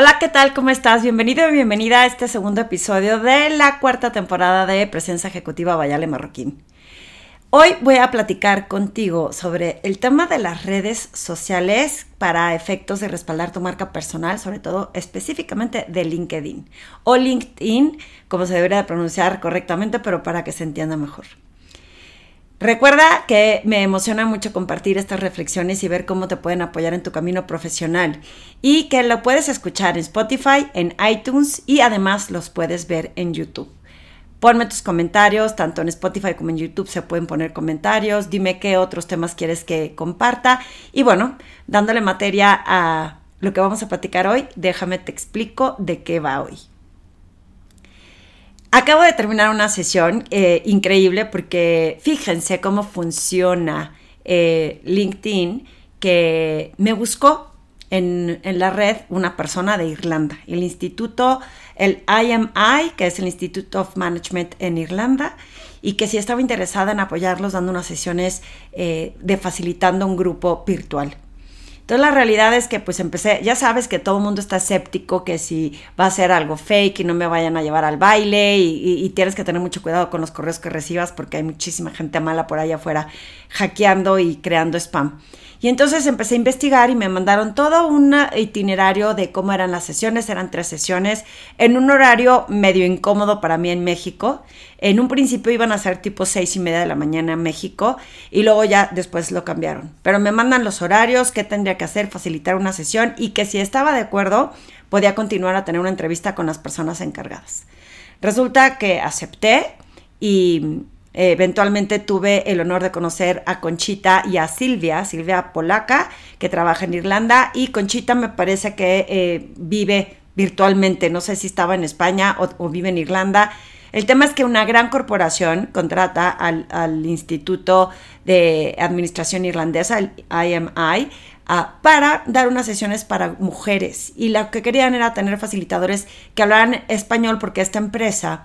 Hola, ¿qué tal? ¿Cómo estás? Bienvenido y bienvenida a este segundo episodio de la cuarta temporada de Presencia Ejecutiva Bayale Marroquín. Hoy voy a platicar contigo sobre el tema de las redes sociales para efectos de respaldar tu marca personal, sobre todo específicamente de LinkedIn o LinkedIn, como se debería pronunciar correctamente, pero para que se entienda mejor. Recuerda que me emociona mucho compartir estas reflexiones y ver cómo te pueden apoyar en tu camino profesional y que lo puedes escuchar en Spotify, en iTunes y además los puedes ver en YouTube. Ponme tus comentarios, tanto en Spotify como en YouTube se pueden poner comentarios, dime qué otros temas quieres que comparta y bueno, dándole materia a lo que vamos a platicar hoy, déjame te explico de qué va hoy. Acabo de terminar una sesión eh, increíble porque fíjense cómo funciona eh, LinkedIn, que me buscó en, en, la red una persona de Irlanda, el instituto, el IMI, que es el Institute of Management en Irlanda, y que sí estaba interesada en apoyarlos dando unas sesiones eh, de facilitando un grupo virtual. Entonces la realidad es que pues empecé, ya sabes que todo el mundo está escéptico que si va a ser algo fake y no me vayan a llevar al baile y, y, tienes que tener mucho cuidado con los correos que recibas porque hay muchísima gente mala por allá afuera hackeando y creando spam. Y entonces empecé a investigar y me mandaron todo un itinerario de cómo eran las sesiones, eran tres sesiones, en un horario medio incómodo para mí en México. En un principio iban a ser tipo seis y media de la mañana en México y luego ya después lo cambiaron. Pero me mandan los horarios, qué tendría que hacer, facilitar una sesión y que si estaba de acuerdo podía continuar a tener una entrevista con las personas encargadas. Resulta que acepté y eventualmente tuve el honor de conocer a Conchita y a Silvia, Silvia Polaca, que trabaja en Irlanda, y Conchita me parece que eh, vive virtualmente, no sé si estaba en España o, vive en Irlanda. El tema es que una gran corporación contrata al, Instituto de Administración Irlandesa, el IMI, para dar unas sesiones para mujeres. Y lo que querían era tener facilitadores que hablaran español porque esta empresa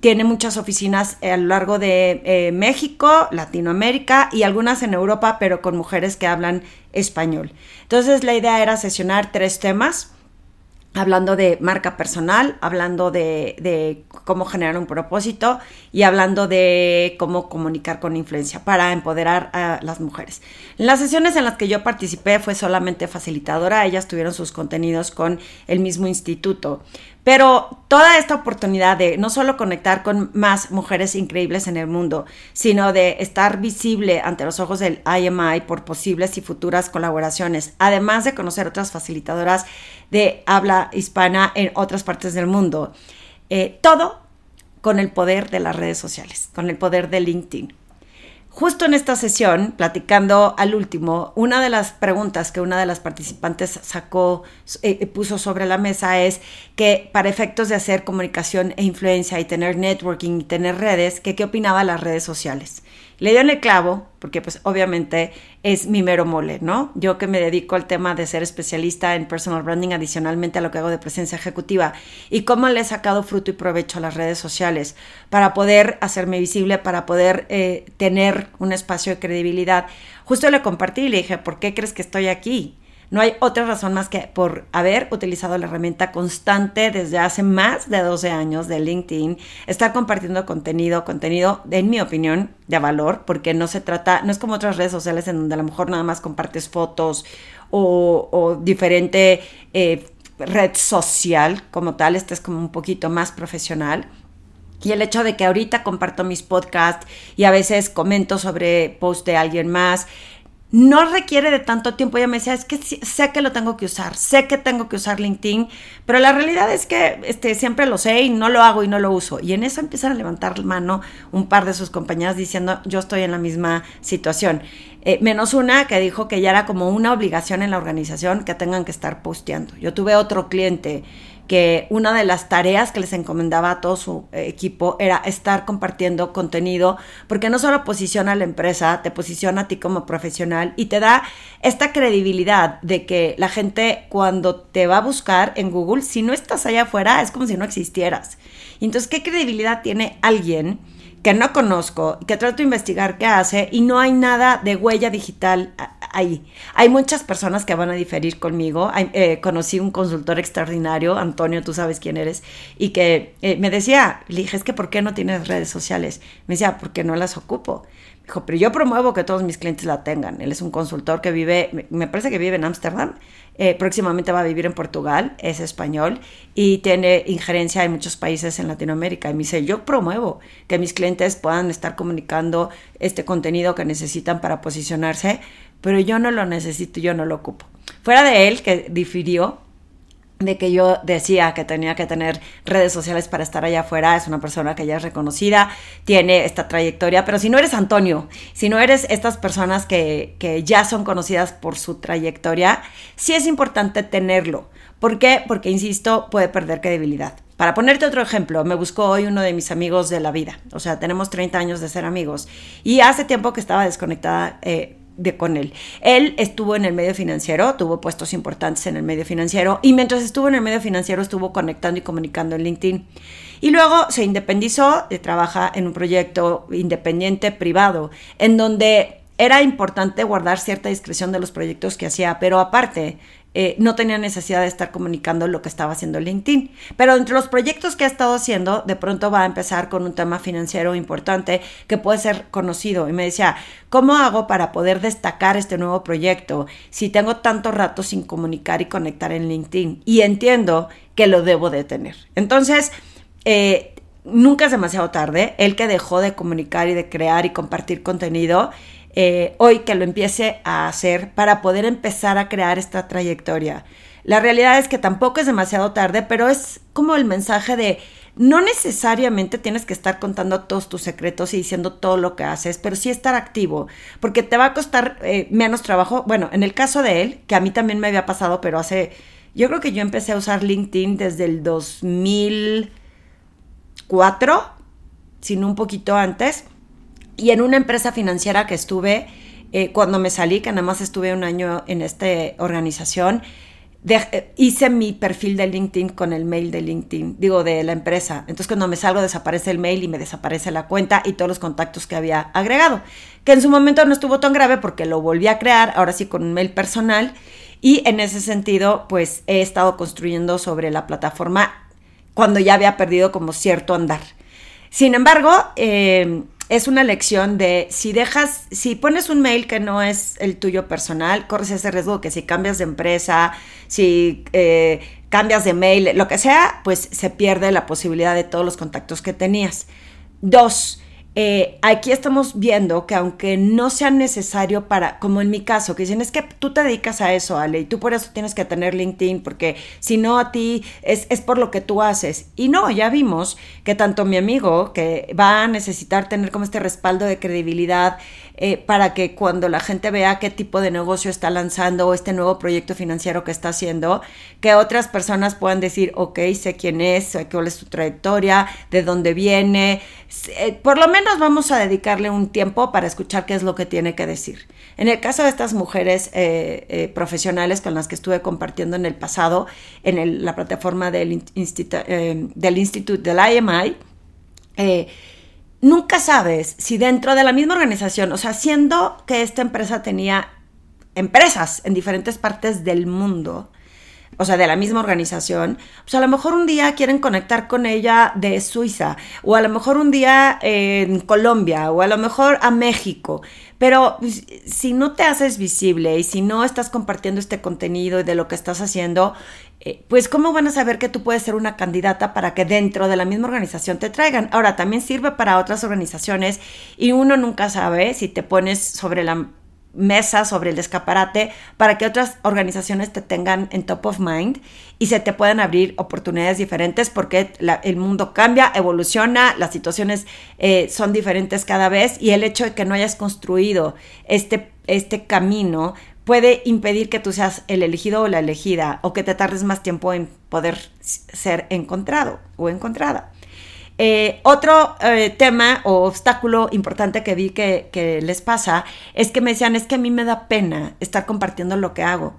tiene muchas oficinas a lo largo de eh, México, Latinoamérica y algunas en Europa, pero con mujeres que hablan español. Entonces la idea era sesionar tres temas hablando de marca personal, hablando de, cómo generar un propósito y hablando de cómo comunicar con influencia para empoderar a las mujeres. En las sesiones en las que yo participé fue solamente facilitadora, ellas tuvieron sus contenidos con el mismo instituto. Pero toda esta oportunidad de no solo conectar con más mujeres increíbles en el mundo, sino de estar visible ante los ojos del IMI por posibles y futuras colaboraciones, además de conocer otras facilitadoras de habla hispana en otras partes del mundo. Eh, todo con el poder de las redes sociales, con el poder de LinkedIn. Justo en esta sesión, platicando al último, una de las preguntas que una de las participantes sacó, eh, puso sobre la mesa es que para efectos de hacer comunicación e influencia y tener networking y tener redes, que qué opinaba las redes sociales. Le dio el clavo, porque pues obviamente es mi mero mole, ¿no? Yo que me dedico al tema de ser especialista en personal branding adicionalmente a lo que hago de presencia ejecutiva y cómo le he sacado fruto y provecho a las redes sociales para poder hacerme visible, para poder eh, tener un espacio de credibilidad. Justo le compartí y le dije, ¿por qué crees que estoy aquí? No hay otra razón más que por haber utilizado la herramienta constante desde hace más de 12 años de LinkedIn, estar compartiendo contenido, contenido, en mi opinión, de valor, porque no se trata, no es como otras redes sociales en donde a lo mejor nada más compartes fotos o, diferente eh, red social como tal, este es como un poquito más profesional. Y el hecho de que ahorita comparto mis podcasts y a veces comento sobre post de alguien más, no requiere de tanto tiempo. Ella me decía, es que sé que lo tengo que usar, sé que tengo que usar LinkedIn, pero la realidad es que este, siempre lo sé y no lo hago y no lo uso. Y en eso empiezan a levantar mano un par de sus compañeras diciendo, yo estoy en la misma situación. Eh, menos una que dijo que ya era como una obligación en la organización que tengan que estar posteando. Yo tuve otro cliente que una de las tareas que les encomendaba a todo su eh, equipo era estar compartiendo contenido, porque no solo posiciona a la empresa, te posiciona a ti como profesional y te da esta credibilidad de que la gente cuando te va a buscar en Google, si no estás allá afuera, es como si no existieras. Entonces, ¿qué credibilidad tiene alguien? Que no conozco, que trato de investigar qué hace y no hay nada de huella digital ahí. Hay muchas personas que van a diferir conmigo. Eh, conocí un consultor extraordinario, Antonio, tú sabes quién eres, y que eh, me decía, le dije, es que ¿por qué no tienes redes sociales? Me decía, porque no las ocupo. Dijo, pero yo promuevo que todos mis clientes la tengan. Él es un consultor que vive, me parece que vive en Ámsterdam, eh, próximamente va a vivir en Portugal, es español y tiene injerencia en muchos países en Latinoamérica. Y me dice, yo promuevo que mis clientes puedan estar comunicando este contenido que necesitan para posicionarse, pero yo no lo necesito, yo no lo ocupo. Fuera de él, que difirió, de que yo decía que tenía que tener redes sociales para estar allá afuera, es una persona que ya es reconocida, tiene esta trayectoria, pero si no eres Antonio, si no eres estas personas que, que ya son conocidas por su trayectoria, sí es importante tenerlo. ¿Por qué? Porque, insisto, puede perder credibilidad. Para ponerte otro ejemplo, me buscó hoy uno de mis amigos de la vida, o sea, tenemos 30 años de ser amigos, y hace tiempo que estaba desconectada eh, de con él. Él estuvo en el medio financiero, tuvo puestos importantes en el medio financiero y mientras estuvo en el medio financiero estuvo conectando y comunicando en LinkedIn. Y luego se independizó, eh, trabaja en un proyecto independiente privado, en donde era importante guardar cierta discreción de los proyectos que hacía, pero aparte eh, no tenía necesidad de estar comunicando lo que estaba haciendo LinkedIn. Pero entre los proyectos que ha estado haciendo, de pronto va a empezar con un tema financiero importante que puede ser conocido. Y me decía, ¿cómo hago para poder destacar este nuevo proyecto si tengo tanto rato sin comunicar y conectar en LinkedIn? Y entiendo que lo debo de tener. Entonces, eh, nunca es demasiado tarde. El que dejó de comunicar y de crear y compartir contenido eh, hoy que lo empiece a hacer para poder empezar a crear esta trayectoria. La realidad es que tampoco es demasiado tarde, pero es como el mensaje de no necesariamente tienes que estar contando todos tus secretos y diciendo todo lo que haces, pero sí estar activo, porque te va a costar eh, menos trabajo. Bueno, en el caso de él, que a mí también me había pasado, pero hace, yo creo que yo empecé a usar LinkedIn desde el 2004, sino un poquito antes y en una empresa financiera que estuve, eh, cuando me salí, que nada más estuve un año en esta organización, eh, hice mi perfil de LinkedIn con el mail de LinkedIn, digo, de la empresa. Entonces cuando me salgo desaparece el mail y me desaparece la cuenta y todos los contactos que había agregado, que en su momento no estuvo tan grave porque lo volví a crear, ahora sí con un mail personal. Y en ese sentido, pues he estado construyendo sobre la plataforma cuando ya había perdido como cierto andar. Sin embargo, eh, es una lección de si dejas, si pones un mail que no es el tuyo personal, corres ese riesgo que si cambias de empresa, si eh, cambias de mail, lo que sea, pues se pierde la posibilidad de todos los contactos que tenías. Dos, eh, aquí estamos viendo que aunque no sea necesario para, como en mi caso, que dicen, es que tú te dedicas a eso, Ale, y tú por eso tienes que tener LinkedIn, porque si no a ti es, es por lo que tú haces. Y no, ya vimos que tanto mi amigo, que va a necesitar tener como este respaldo de credibilidad, eh, para que cuando la gente vea qué tipo de negocio está lanzando o este nuevo proyecto financiero que está haciendo, que otras personas puedan decir, ok, sé quién es, sé cuál es su trayectoria, de dónde viene. Eh, por lo menos vamos a dedicarle un tiempo para escuchar qué es lo que tiene que decir. En el caso de estas mujeres eh, profesionales con las que estuve compartiendo en el pasado, en la plataforma del, del Instituto del IMI, nunca sabes si dentro de la misma organización, o sea, siendo que esta empresa tenía empresas en diferentes partes del mundo, o sea, de la misma organización, pues a lo mejor un día quieren conectar con ella de Suiza, o a lo mejor un día en Colombia, o a lo mejor a México. Pero pues, si no te haces visible y si no estás compartiendo este contenido y de lo que estás haciendo, eh, pues cómo van a saber que tú puedes ser una candidata para que dentro de la misma organización te traigan. Ahora, también sirve para otras organizaciones y uno nunca sabe si te pones sobre la mesa, sobre el escaparate, para que otras organizaciones te tengan en top of mind y se te puedan abrir oportunidades diferentes porque el mundo cambia, evoluciona, las situaciones eh, son diferentes cada vez y el hecho de que no hayas construido este, este camino puede impedir que tú seas el elegido o la elegida o que te tardes más tiempo en poder ser encontrado o encontrada. Eh, otro eh, tema o obstáculo importante que vi que, que, les pasa es que me decían, es que a mí me da pena estar compartiendo lo que hago.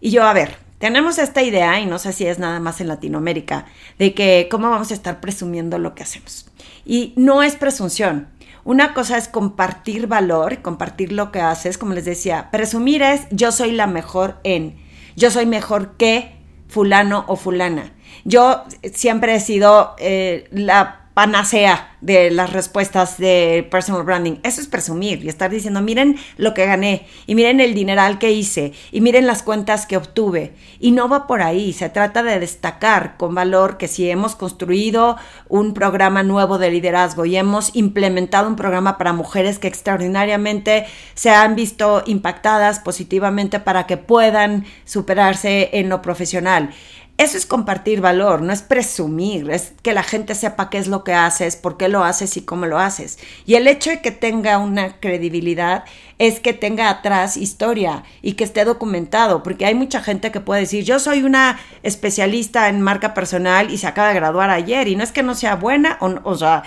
Y yo, a ver, tenemos esta idea, y no sé si es nada más en Latinoamérica, de que cómo vamos a estar presumiendo lo que hacemos. Y no es presunción. Una cosa es compartir valor, compartir lo que haces, como les decía, presumir es yo soy la mejor en, yo soy mejor que fulano o fulana. Yo siempre he sido eh, la panacea de las respuestas de personal branding. Eso es presumir y estar diciendo, miren lo que gané y miren el dineral que hice y miren las cuentas que obtuve. Y no va por ahí, se trata de destacar con valor que si hemos construido un programa nuevo de liderazgo y hemos implementado un programa para mujeres que extraordinariamente se han visto impactadas positivamente para que puedan superarse en lo profesional eso es compartir valor, no es presumir, es que la gente sepa qué es lo que haces, por qué lo haces y cómo lo haces. Y el hecho de que tenga una credibilidad es que tenga atrás historia y que esté documentado, porque hay mucha gente que puede decir, yo soy una especialista en marca personal y se acaba de graduar ayer, y no es que no sea buena o, o sea,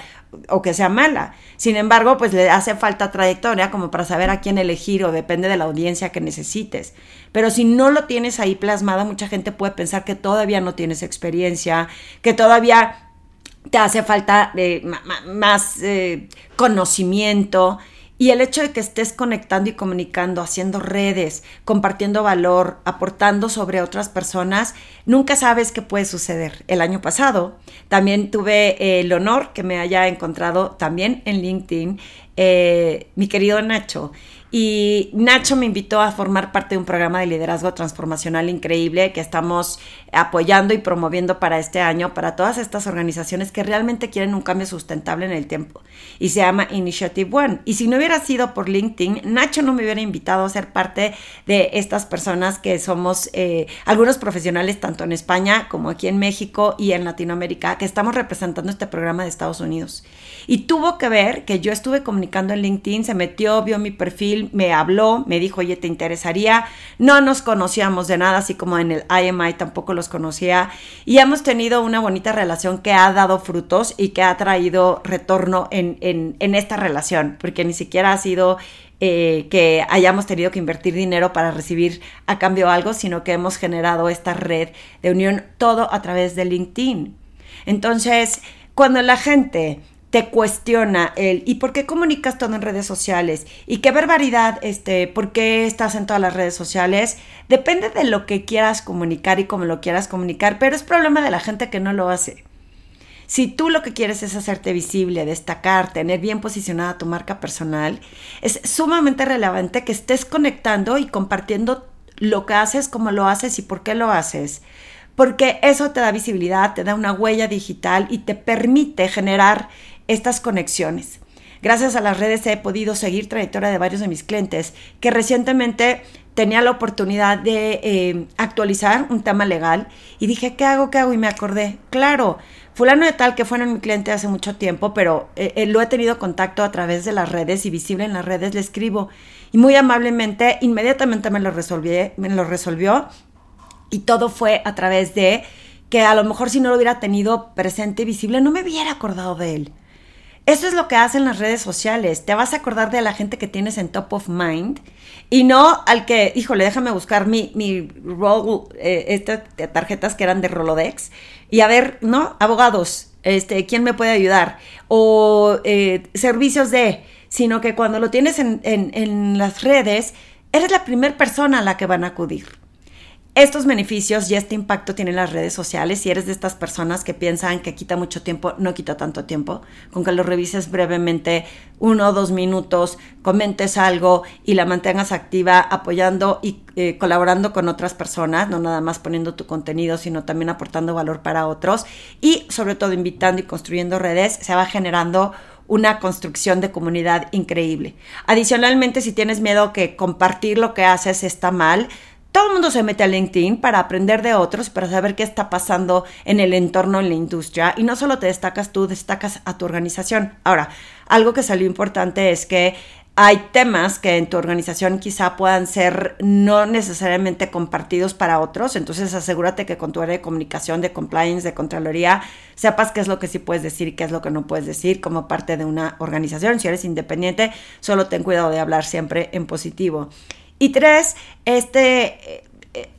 o que sea mala. Sin embargo, pues le hace falta trayectoria como para saber a quién elegir o depende de la audiencia que necesites. Pero si no lo tienes ahí plasmado, mucha gente puede pensar que todavía no tienes experiencia, que todavía te hace falta eh, más eh, conocimiento. Y el hecho de que estés conectando y comunicando, haciendo redes, compartiendo valor, aportando sobre otras personas, nunca sabes qué puede suceder. El año pasado también tuve el honor que me haya encontrado también en LinkedIn eh, mi querido Nacho. Y Nacho me invitó a formar parte de un programa de liderazgo transformacional increíble que estamos apoyando y promoviendo para este año para todas estas organizaciones que realmente quieren un cambio sustentable en el tiempo. Y se llama Initiative One. Y si no hubiera sido por LinkedIn, Nacho no me hubiera invitado a ser parte de estas personas que somos eh, algunos profesionales tanto en España como aquí en México y en Latinoamérica que estamos representando este programa de Estados Unidos. Y tuvo que ver que yo estuve comunicando en LinkedIn, se metió, vio mi perfil, me habló, me dijo, oye, ¿te interesaría? No nos conocíamos de nada, así como en el IMI tampoco los conocía. Y hemos tenido una bonita relación que ha dado frutos y que ha traído retorno en, en, esta relación, porque ni siquiera ha sido eh, que hayamos tenido que invertir dinero para recibir a cambio algo, sino que hemos generado esta red de unión todo a través de LinkedIn. Entonces, cuando la gente te cuestiona el ¿y por qué comunicas todo en redes sociales? ¿Y qué barbaridad, este, por qué estás en todas las redes sociales? Depende de lo que quieras comunicar y cómo lo quieras comunicar, pero es problema de la gente que no lo hace. Si tú lo que quieres es hacerte visible, destacar, tener bien posicionada tu marca personal, es sumamente relevante que estés conectando y compartiendo lo que haces, cómo lo haces y por qué lo haces. Porque eso te da visibilidad, te da una huella digital y te permite generar estas conexiones. Gracias a las redes he podido seguir trayectoria de varios de mis clientes que recientemente tenía la oportunidad de eh, actualizar un tema legal y dije, ¿qué hago? ¿Qué hago? Y me acordé, claro, fulano de tal que fue mi cliente hace mucho tiempo, pero eh, eh, lo he tenido contacto a través de las redes y visible en las redes le escribo y muy amablemente inmediatamente me lo, me lo resolvió y todo fue a través de que a lo mejor si no lo hubiera tenido presente y visible no me hubiera acordado de él. Eso es lo que hacen las redes sociales. Te vas a acordar de la gente que tienes en top of mind y no al que, híjole, déjame buscar mi, mi roll, eh, estas tarjetas que eran de Rolodex y a ver, ¿no? Abogados, este, ¿quién me puede ayudar? O eh, servicios de, sino que cuando lo tienes en, en, en las redes, eres la primera persona a la que van a acudir. Estos beneficios y este impacto tienen las redes sociales. Si eres de estas personas que piensan que quita mucho tiempo, no quita tanto tiempo. Con que lo revises brevemente, uno o dos minutos, comentes algo y la mantengas activa, apoyando y eh, colaborando con otras personas, no nada más poniendo tu contenido, sino también aportando valor para otros y sobre todo invitando y construyendo redes, se va generando una construcción de comunidad increíble. Adicionalmente, si tienes miedo que compartir lo que haces está mal, todo el mundo se mete a LinkedIn para aprender de otros, para saber qué está pasando en el entorno, en la industria. Y no solo te destacas tú, destacas a tu organización. Ahora, algo que salió importante es que hay temas que en tu organización quizá puedan ser no necesariamente compartidos para otros, entonces asegúrate que con tu área de comunicación, de compliance, de contraloría, sepas qué es lo que sí puedes decir y qué es lo que no puedes decir como parte de una organización. Si eres independiente, solo ten cuidado de hablar siempre en positivo. Y tres, este,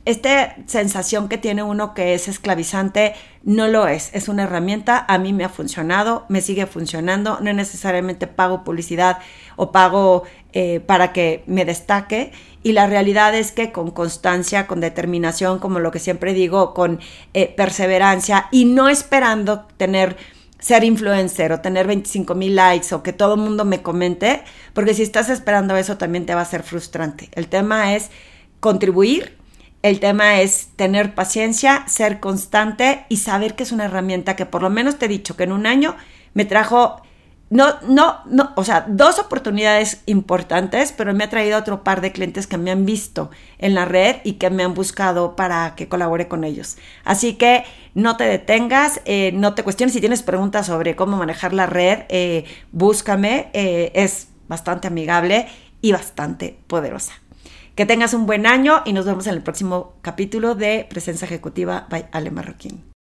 esta sensación que tiene uno que es esclavizante no lo es, es una herramienta, a mí me ha funcionado, me sigue funcionando, no necesariamente pago publicidad o pago eh, para que me destaque. Y la realidad es que con constancia, con determinación, como lo que siempre digo, con eh, perseverancia y no esperando tener ser influencer o tener 25 mil likes o que todo el mundo me comente, porque si estás esperando eso también te va a ser frustrante. El tema es contribuir, el tema es tener paciencia, ser constante y saber que es una herramienta que por lo menos te he dicho que en un año me trajo, no, no, no, o sea, dos oportunidades importantes, pero me ha traído otro par de clientes que me han visto en la red y que me han buscado para que colabore con ellos. Así que no te detengas, eh, no te cuestiones. Si tienes preguntas sobre cómo manejar la red, eh, búscame. Eh, es bastante amigable y bastante poderosa. Que tengas un buen año y nos vemos en el próximo capítulo de Presencia Ejecutiva by Ale Marroquín.